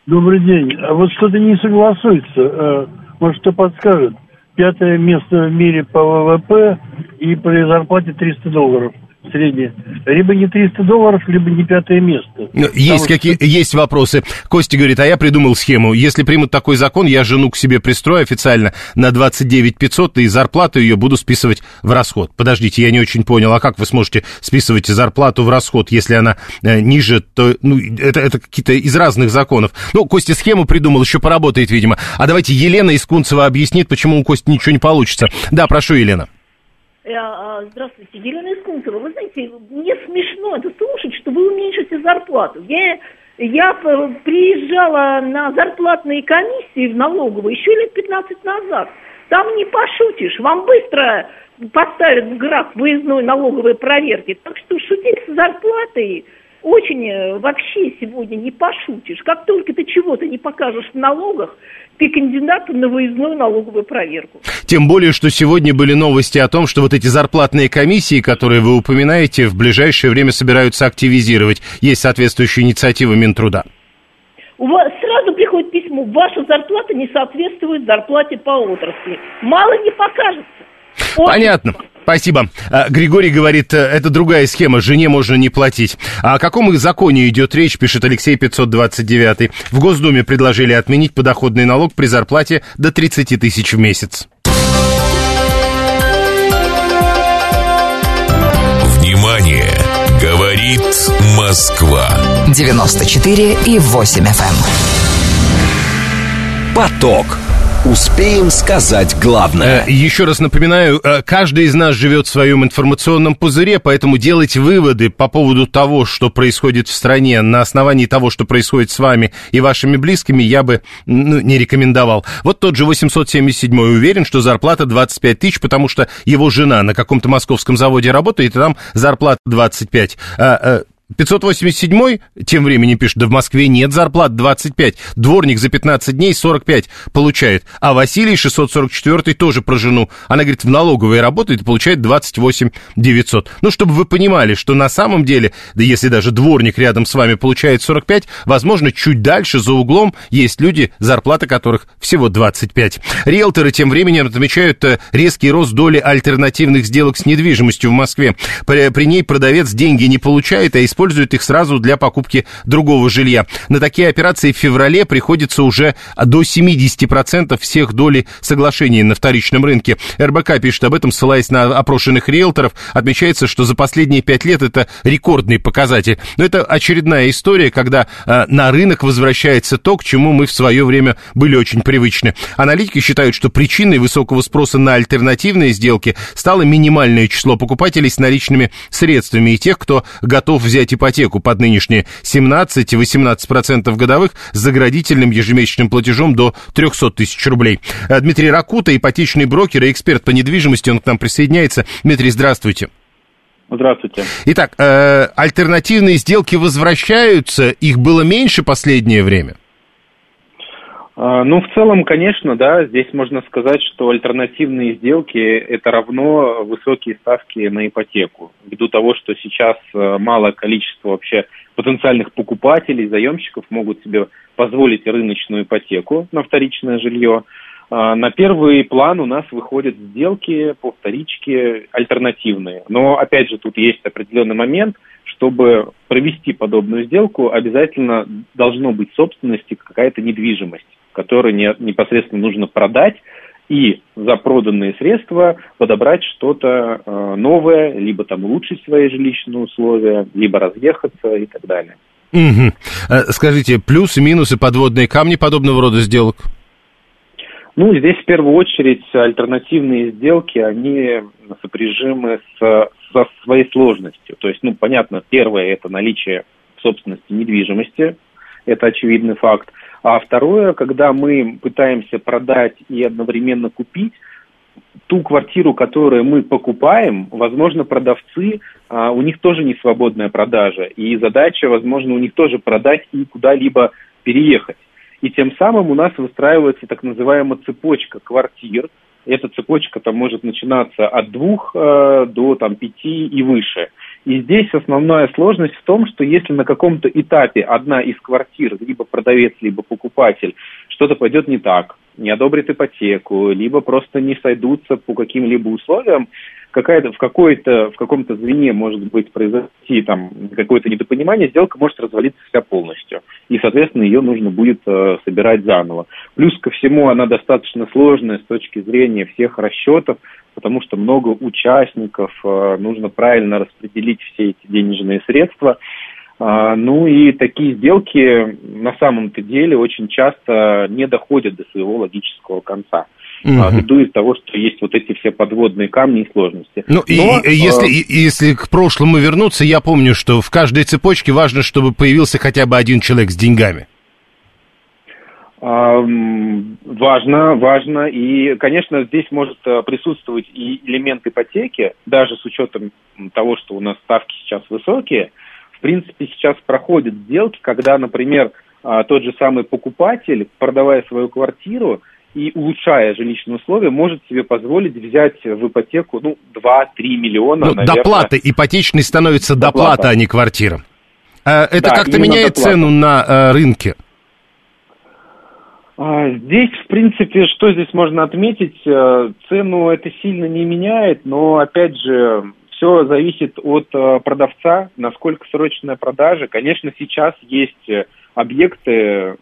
Speaker 7: Добрый день. А вот что-то не согласуется. Э, может, кто подскажет? Пятое место в мире по ВВП и при зарплате 300 долларов средняя. Либо не 300 долларов, либо не пятое место.
Speaker 1: Ну, есть, какие, что... есть вопросы. Костя говорит, а я придумал схему. Если примут такой закон, я жену к себе пристрою официально на 29 500, и зарплату ее буду списывать в расход. Подождите, я не очень понял, а как вы сможете списывать зарплату в расход, если она э, ниже, то ну, это, это какие-то из разных законов. Ну, Костя схему придумал, еще поработает, видимо. А давайте Елена из Кунцева объяснит, почему у Кости ничего не получится. Да, прошу, Елена.
Speaker 8: Э, а, здравствуйте, Елена Искунцева. Вы знаете, мне смешно это слушать, что вы уменьшите зарплату. Я, я приезжала на зарплатные комиссии в налоговую еще лет 15 назад. Там не пошутишь. Вам быстро поставят в граф выездной налоговой проверки. Так что шутить с зарплатой очень э, вообще сегодня не пошутишь. Как только ты чего-то не покажешь в налогах, ты кандидат на выездную налоговую проверку.
Speaker 1: Тем более, что сегодня были новости о том, что вот эти зарплатные комиссии, которые вы упоминаете, в ближайшее время собираются активизировать. Есть соответствующая инициатива Минтруда.
Speaker 8: У вас сразу приходит письмо, ваша зарплата не соответствует зарплате по отрасли. Мало не покажется.
Speaker 1: Очень Понятно. Спасибо. А, Григорий говорит, э, это другая схема, жене можно не платить. А о каком их законе идет речь, пишет Алексей 529. В Госдуме предложили отменить подоходный налог при зарплате до 30 тысяч в месяц.
Speaker 2: Внимание! Говорит Москва. 94 и 8 FM. Эм. Поток. Успеем сказать главное.
Speaker 1: Э, еще раз напоминаю, э, каждый из нас живет в своем информационном пузыре, поэтому делать выводы по поводу того, что происходит в стране, на основании того, что происходит с вами и вашими близкими, я бы ну, не рекомендовал. Вот тот же 877 уверен, что зарплата 25 тысяч, потому что его жена на каком-то московском заводе работает, и там зарплата 25. 587 тем временем пишет, да в Москве нет зарплат 25. Дворник за 15 дней 45 получает. А Василий 644 тоже про жену. Она, говорит, в налоговой работает и получает 28 900. Ну, чтобы вы понимали, что на самом деле, да если даже дворник рядом с вами получает 45, возможно, чуть дальше, за углом, есть люди, зарплата которых всего 25. Риэлторы тем временем отмечают э, резкий рост доли альтернативных сделок с недвижимостью в Москве. При, ней продавец деньги не получает, а из используют их сразу для покупки другого жилья. На такие операции в феврале приходится уже до 70% всех долей соглашений на вторичном рынке. РБК пишет об этом, ссылаясь на опрошенных риэлторов. Отмечается, что за последние пять лет это рекордный показатель. Но это очередная история, когда э, на рынок возвращается то, к чему мы в свое время были очень привычны. Аналитики считают, что причиной высокого спроса на альтернативные сделки стало минимальное число покупателей с наличными средствами и тех, кто готов взять ипотеку под нынешние 17-18% годовых с заградительным ежемесячным платежом до 300 тысяч рублей. Э, Дмитрий Ракута, ипотечный брокер и эксперт по недвижимости, он к нам присоединяется. Дмитрий, здравствуйте.
Speaker 9: Здравствуйте.
Speaker 1: Итак, э, альтернативные сделки возвращаются, их было меньше последнее время?
Speaker 9: А, ну, в целом, конечно, да, здесь можно сказать, что альтернативные сделки – это равно высокие ставки на ипотеку. Ввиду того, что сейчас э, малое количество вообще потенциальных покупателей, заемщиков могут себе позволить рыночную ипотеку на вторичное жилье, а, на первый план у нас выходят сделки по вторичке альтернативные. Но, опять же, тут есть определенный момент, чтобы провести подобную сделку, обязательно должно быть собственности какая-то недвижимость который не, непосредственно нужно продать и за проданные средства подобрать что-то э, новое, либо там улучшить свои жилищные условия, либо разъехаться и так далее.
Speaker 1: Угу. Скажите, плюсы, минусы, подводные камни подобного рода сделок?
Speaker 9: Ну, здесь в первую очередь альтернативные сделки, они сопряжимы с, со своей сложностью. То есть, ну, понятно, первое – это наличие собственности недвижимости, это очевидный факт. А второе, когда мы пытаемся продать и одновременно купить, ту квартиру, которую мы покупаем, возможно, продавцы, а, у них тоже не свободная продажа. И задача, возможно, у них тоже продать и куда-либо переехать. И тем самым у нас выстраивается так называемая цепочка квартир. Эта цепочка там может начинаться от двух э, до там, пяти и выше. И здесь основная сложность в том, что если на каком-то этапе одна из квартир, либо продавец, либо покупатель, что-то пойдет не так, не одобрит ипотеку, либо просто не сойдутся по каким-либо условиям, какая-то, в, какой-то, в каком-то звене может быть произойти там какое-то недопонимание, сделка может развалиться вся полностью. И, соответственно, ее нужно будет э, собирать заново. Плюс ко всему она достаточно сложная с точки зрения всех расчетов, потому что много участников, э, нужно правильно распределить все эти денежные средства. А, ну и такие сделки на самом-то деле очень часто не доходят до своего логического конца. Угу. Ввиду из того, что есть вот эти все подводные камни и сложности.
Speaker 1: Ну, Но, и, если, э... если к прошлому вернуться, я помню, что в каждой цепочке важно, чтобы появился хотя бы один человек с деньгами.
Speaker 9: Важно, важно. И, конечно, здесь может э, присутствовать и элемент ипотеки, даже с учетом того, что у нас ставки сейчас высокие. В принципе, сейчас проходят сделки, когда, например, а, тот же самый покупатель, продавая свою квартиру и улучшая жилищные условия, может себе позволить взять в ипотеку ну, 2-3 миллиона. Ну,
Speaker 1: наверное. доплата, ипотечной становится доплата, доплата а не квартира. А, это да, как-то меняет доплата. цену на э, рынке?
Speaker 9: А, здесь, в принципе, что здесь можно отметить? Э, цену это сильно не меняет, но, опять же, все зависит от э, продавца, насколько срочная продажа. Конечно, сейчас есть объекты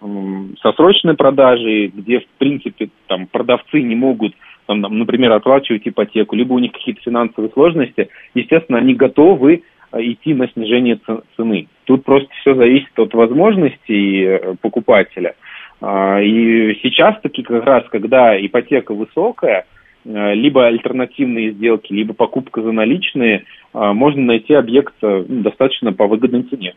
Speaker 9: со срочной продажей, где, в принципе, там продавцы не могут, там, например, оплачивать ипотеку, либо у них какие-то финансовые сложности. Естественно, они готовы идти на снижение цены. Тут просто все зависит от возможностей покупателя – а, и сейчас таки как раз, когда ипотека высокая, э, либо альтернативные сделки, либо покупка за наличные, а, можно найти объект э, достаточно по выгодной цене.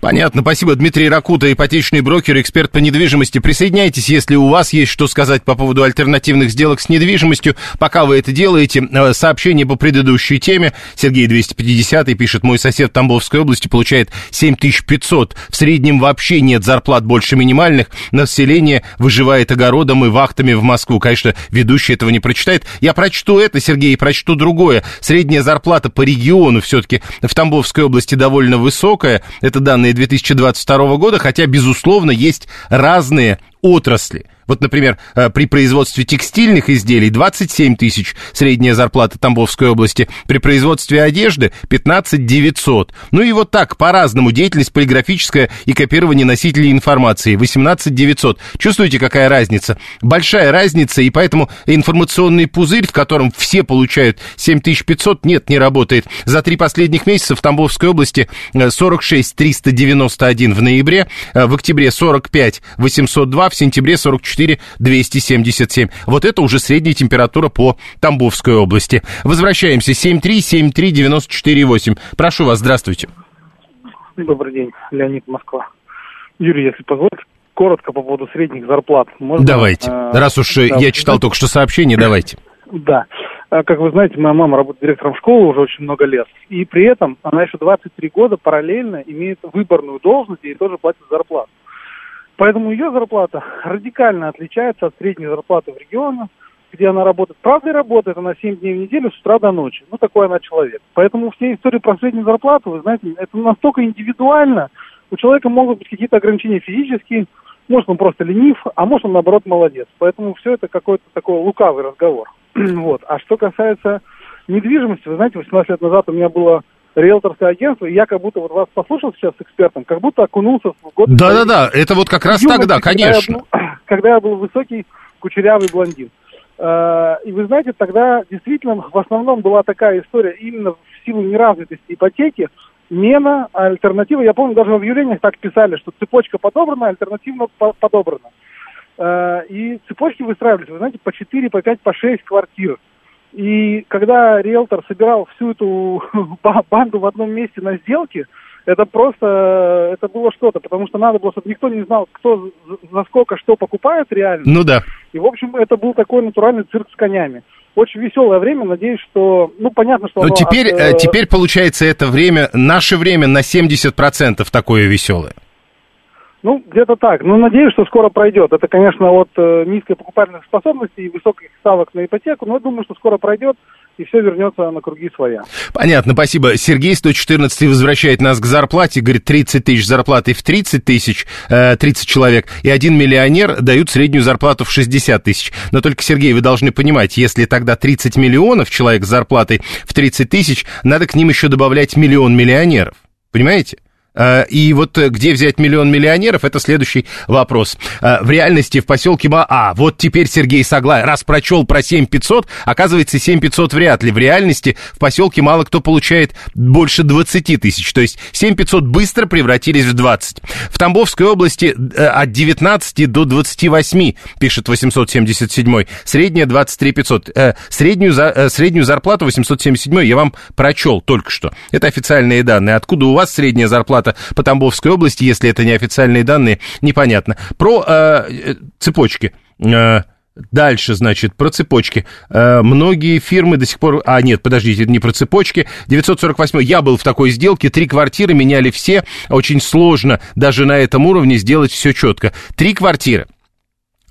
Speaker 1: Понятно, спасибо. Дмитрий Ракута, ипотечный брокер, эксперт по недвижимости. Присоединяйтесь, если у вас есть что сказать по поводу альтернативных сделок с недвижимостью. Пока вы это делаете, э, сообщение по предыдущей теме. Сергей 250 пишет, мой сосед в Тамбовской области получает 7500. В среднем вообще нет зарплат больше минимальных. Население выживает огородом и вахтами в Москву. Конечно, ведущий этого не прочитает. Я прочту это, Сергей, и прочту другое. Средняя зарплата по региону все-таки в Тамбовской области довольно высокая. Данные 2022 года, хотя, безусловно, есть разные отрасли. Вот, например, э, при производстве текстильных изделий 27 тысяч средняя зарплата Тамбовской области, при производстве одежды 15 900. Ну и вот так, по-разному, деятельность полиграфическая и копирование носителей информации 18 900. Чувствуете, какая разница? Большая разница, и поэтому информационный пузырь, в котором все получают 7500, нет, не работает. За три последних месяца в Тамбовской области 46 э, 391 в ноябре, э, в октябре 45 802, в сентябре 44 277. Вот это уже средняя температура по Тамбовской области. Возвращаемся. 7373948. Прошу вас, здравствуйте.
Speaker 10: Добрый день, Леонид Москва. Юрий, если позволите, коротко по поводу средних зарплат.
Speaker 1: Можно, давайте. Э, Раз уж да, я читал только что сообщение, давайте.
Speaker 10: Да. А, как вы знаете, моя мама работает директором школы уже очень много лет. И при этом она еще 23 года параллельно имеет выборную должность и тоже платит зарплату. Поэтому ее зарплата радикально отличается от средней зарплаты в регионе, где она работает. Правда, и работает она 7 дней в неделю с утра до ночи. Ну, такой она человек. Поэтому все истории про среднюю зарплату, вы знаете, это настолько индивидуально. У человека могут быть какие-то ограничения физические, может, он просто ленив, а может, он, наоборот, молодец. Поэтому все это какой-то такой лукавый разговор. *clears throat* вот. А что касается недвижимости, вы знаете, 18 лет назад у меня было риэлторское агентство, и я как будто вот вас послушал сейчас с экспертом, как будто окунулся в год...
Speaker 1: Да-да-да, это вот как раз тогда, конечно.
Speaker 10: Когда я, был, *clears throat* когда я был высокий, кучерявый блондин. Uh, и вы знаете, тогда действительно в основном была такая история именно в силу неразвитости ипотеки, мена, альтернатива. Я помню, даже в объявлениях так писали, что цепочка подобрана, альтернативно подобрана. Uh, и цепочки выстраивались, вы знаете, по 4, по 5, по 6 квартир. И когда риэлтор собирал всю эту *laughs* банду в одном месте на сделке, это просто, это было что-то, потому что надо было, чтобы никто не знал, кто за сколько что покупает реально.
Speaker 1: Ну да.
Speaker 10: И, в общем, это был такой натуральный цирк с конями. Очень веселое время, надеюсь, что, ну, понятно, что...
Speaker 1: Но теперь, от, э... теперь, получается, это время, наше время на 70% такое веселое.
Speaker 10: Ну, где-то так. Ну, надеюсь, что скоро пройдет. Это, конечно, от э, низкой покупательных способностей и высоких ставок на ипотеку, но я думаю, что скоро пройдет и все вернется на круги своя.
Speaker 1: Понятно, спасибо. Сергей 114 возвращает нас к зарплате, говорит, 30 тысяч зарплаты в 30 тысяч, э, 30 человек, и один миллионер дают среднюю зарплату в 60 тысяч. Но только, Сергей, вы должны понимать, если тогда 30 миллионов человек с зарплатой в 30 тысяч, надо к ним еще добавлять миллион миллионеров. Понимаете? Э, и вот э, где взять миллион миллионеров, это следующий вопрос. Э, в реальности в поселке Ма... А, вот теперь Сергей Соглай, раз прочел про 7500, оказывается, 7500 вряд ли. В реальности в поселке мало кто получает больше 20 тысяч. То есть 7500 быстро превратились в 20. В Тамбовской области от 19 до 28, пишет 877. Средняя 23 500. Среднюю, за... среднюю зарплату 877 я вам прочел только что. Это официальные данные. Откуда у вас средняя зарплата? Захвата по Тамбовской области, если это не официальные данные, непонятно. Про э, цепочки. Э, Дальше, значит, про цепочки. Э, многие фирмы до сих пор... А, нет, подождите, не про цепочки. 948 я был в такой сделке, три квартиры меняли все. Очень сложно даже на этом уровне сделать все четко. Три квартиры.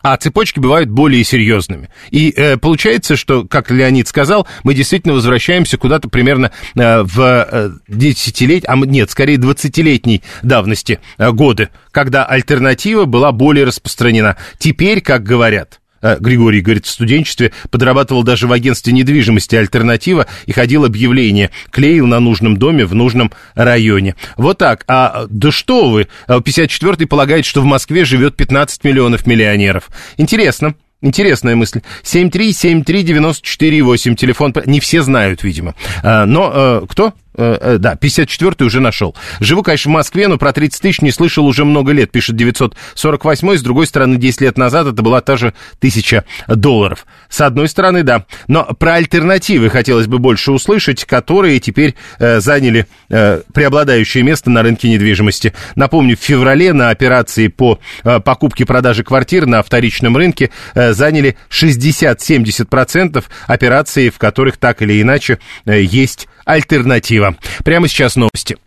Speaker 1: А цепочки бывают более серьезными. И э, получается, что, как Леонид сказал, мы действительно возвращаемся куда-то примерно э, в э, десятилетие, а нет, скорее двадцатилетней давности э, годы, когда альтернатива была более распространена. Теперь, как говорят, Григорий говорит, в студенчестве подрабатывал даже в агентстве недвижимости «Альтернатива» и ходил объявление, клеил на нужном доме в нужном районе. Вот так. А да что вы, 54-й полагает, что в Москве живет 15 миллионов миллионеров. Интересно. Интересная мысль. 7373948, телефон, не все знают, видимо. А, но кто? Э, э, да, 54-й уже нашел. Живу, конечно, в Москве, но про 30 тысяч не слышал уже много лет, пишет 948 С другой стороны, 10 лет назад это была та же тысяча долларов. С одной стороны, да. Но про альтернативы хотелось бы больше услышать, которые теперь э, заняли э, преобладающее место на рынке недвижимости. Напомню, в феврале на операции по э, покупке-продаже квартир на вторичном рынке э, заняли 60-70% операций, в которых так или иначе э, есть альтернатива. Прямо сейчас новости.